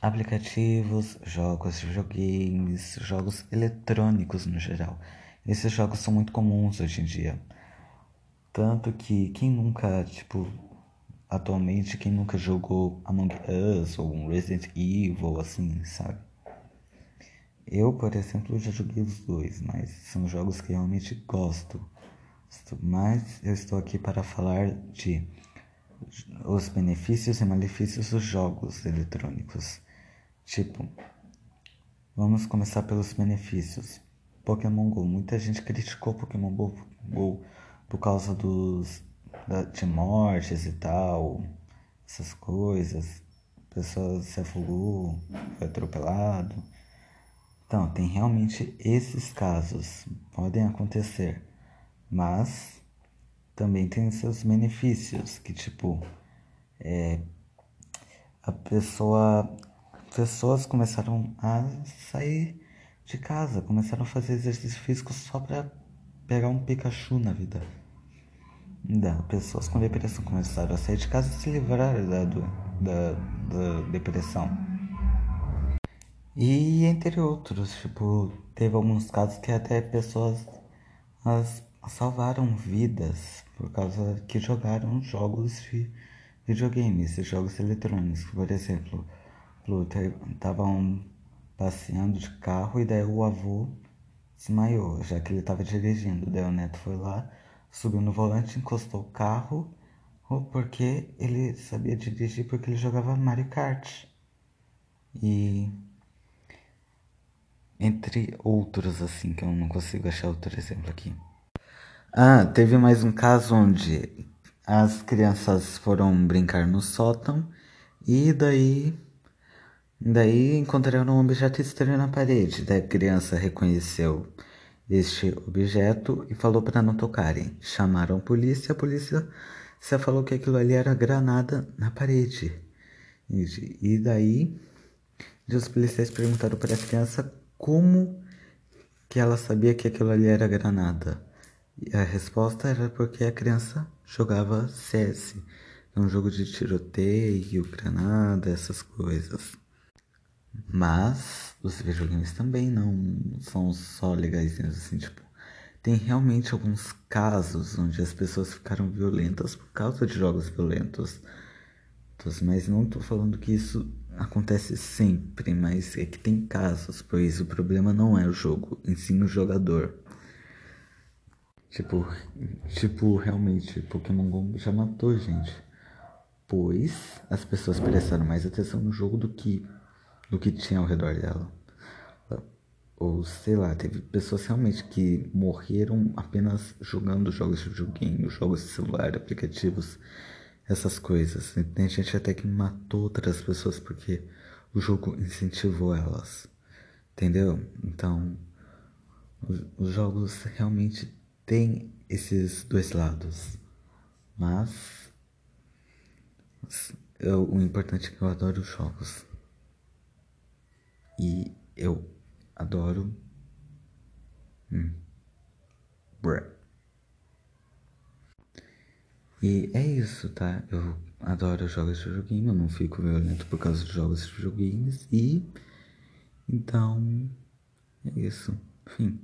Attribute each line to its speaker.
Speaker 1: aplicativos, jogos videogames, jogos eletrônicos no geral. Esses jogos são muito comuns hoje em dia. Tanto que quem nunca, tipo, atualmente, quem nunca jogou Among Us ou um Resident Evil, assim, sabe? Eu, por exemplo, já joguei os dois, mas são jogos que realmente gosto. Mas eu estou aqui para falar de os benefícios e malefícios dos jogos eletrônicos. Tipo, vamos começar pelos benefícios. Pokémon Go. Muita gente criticou Pokémon Go, Go por causa dos de mortes e tal, essas coisas. Pessoas se afogou, foi atropelado. Então, tem realmente esses casos, podem acontecer, mas também tem seus benefícios, que tipo, é, a pessoa, pessoas começaram a sair de casa, começaram a fazer exercício físico só para pegar um Pikachu na vida. Da, pessoas com depressão começaram a sair de casa e se livrar da, da, da depressão. E entre outros, tipo, teve alguns casos que até pessoas as salvaram vidas por causa que jogaram jogos de videogames, jogos eletrônicos. Por exemplo, estavam passeando de carro e daí o avô desmaiou, já que ele estava dirigindo. Daí o neto foi lá, subiu no volante, encostou o carro, porque ele sabia dirigir porque ele jogava Mario Kart. E entre outros, assim, que eu não consigo achar outro exemplo aqui. Ah, teve mais um caso onde as crianças foram brincar no sótão e daí daí encontraram um objeto estranho na parede. Daí a criança reconheceu este objeto e falou para não tocarem. Chamaram a polícia, a polícia falou que aquilo ali era granada na parede. E daí os policiais perguntaram para a criança como que ela sabia que aquilo ali era granada? E a resposta era porque a criança jogava CS, um jogo de tiroteio, granada, essas coisas. Mas os videogames também não são só legais assim, tipo, tem realmente alguns casos onde as pessoas ficaram violentas por causa de jogos violentos. Mas não estou falando que isso acontece sempre, mas é que tem casos, pois o problema não é o jogo, ensina o jogador. Tipo, tipo, realmente, Pokémon GO já matou gente. Pois as pessoas prestaram mais atenção no jogo do que do que tinha ao redor dela. Ou sei lá, teve pessoas realmente que morreram apenas jogando jogos de videogame, jogos de celular, aplicativos essas coisas. Tem gente até que matou outras pessoas porque o jogo incentivou elas. Entendeu? Então, os jogos realmente têm esses dois lados. Mas o importante é que eu adoro jogos. E eu adoro. Hum. E é isso, tá? Eu adoro jogos de videogame, eu não fico violento por causa de jogos de videogames e então é isso. Fim.